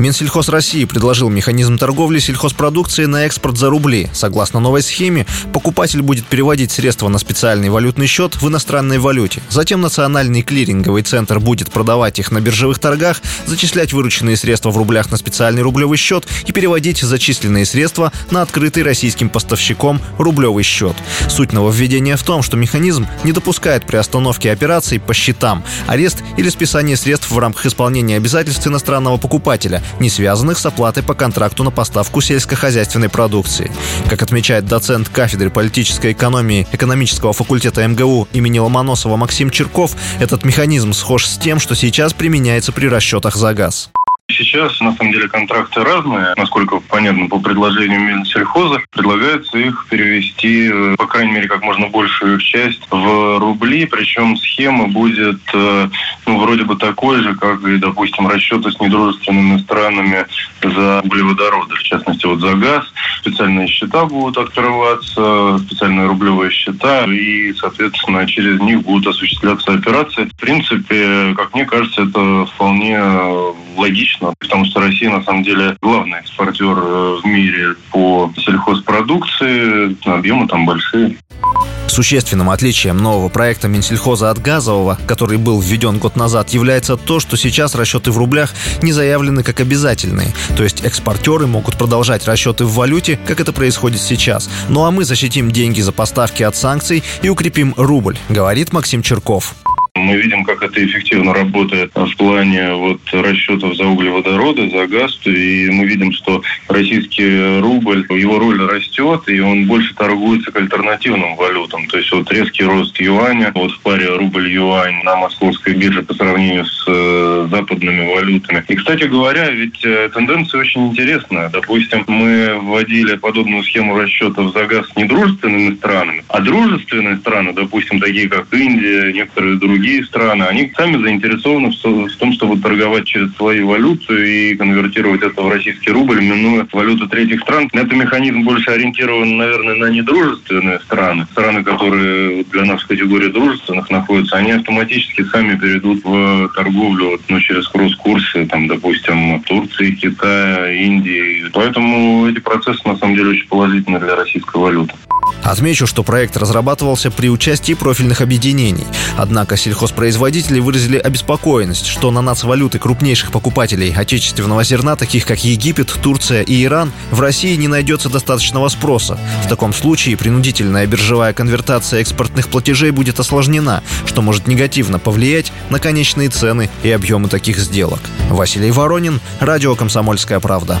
Минсельхоз России предложил механизм торговли сельхозпродукцией на экспорт за рубли. Согласно новой схеме, покупатель будет переводить средства на специальный валютный счет в иностранной валюте. Затем Национальный клиринговый центр будет продавать их на биржевых торгах, зачислять вырученные средства в рублях на специальный рублевый счет и переводить зачисленные средства на открытый российским поставщиком рублевый счет. Суть нововведения в том, что механизм не допускает при остановке операций по счетам, арест или списание средств в рамках исполнения обязательств иностранного покупателя, не связанных с оплатой по контракту на поставку сельскохозяйственной продукции. Как отмечает доцент кафедры политической экономии экономического факультета МГУ имени Ломоносова Максим Черков, этот механизм схож с тем, что сейчас применяется при расчетах за газ. Сейчас, на самом деле, контракты разные. Насколько понятно, по предложению Минсельхоза предлагается их перевести, э, по крайней мере, как можно большую их часть в рубли. Причем схема будет, э, ну, вроде бы такой же, как и, допустим, расчеты с недружественными странами за углеводороды, в частности, вот за газ. Специальные счета будут открываться, специальные рублевые счета, и, соответственно, через них будут осуществляться операции. В принципе, как мне кажется, это вполне логично, потому что Россия на самом деле главный экспортер э, в мире по сельхозпродукции, объемы там большие. Существенным отличием нового проекта Минсельхоза от газового, который был введен год назад, является то, что сейчас расчеты в рублях не заявлены как обязательные. То есть экспортеры могут продолжать расчеты в валюте, как это происходит сейчас. Ну а мы защитим деньги за поставки от санкций и укрепим рубль, говорит Максим Черков. Мы видим, как это эффективно работает в плане вот расчетов за углеводороды, за газ. И мы видим, что российский рубль, его роль растет, и он больше торгуется к альтернативным валютам. То есть вот резкий рост юаня, вот в паре рубль-юань на московской бирже по сравнению с э, западными валютами. И, кстати говоря, ведь э, тенденция очень интересная. Допустим, мы вводили подобную схему расчетов за газ с недружественными странами, а дружественные страны, допустим, такие как Индия, некоторые другие, страны, они сами заинтересованы в том, чтобы торговать через свою валюту и конвертировать это в российский рубль, минуя валюту третьих стран. Это механизм больше ориентирован, наверное, на недружественные страны. Страны, которые для нас в категории дружественных находятся, они автоматически сами перейдут в торговлю ну, через кросс-курсы, там, допустим, Турции, Китая, Индии. Поэтому эти процессы, на самом деле, очень положительны для российской валюты. Отмечу, что проект разрабатывался при участии профильных объединений. Однако сельхозпроизводители выразили обеспокоенность, что на нацвалюты крупнейших покупателей отечественного зерна, таких как Египет, Турция и Иран, в России не найдется достаточного спроса. В таком случае принудительная биржевая конвертация экспортных платежей будет осложнена, что может негативно повлиять на конечные цены и объемы таких сделок. Василий Воронин, Радио «Комсомольская правда».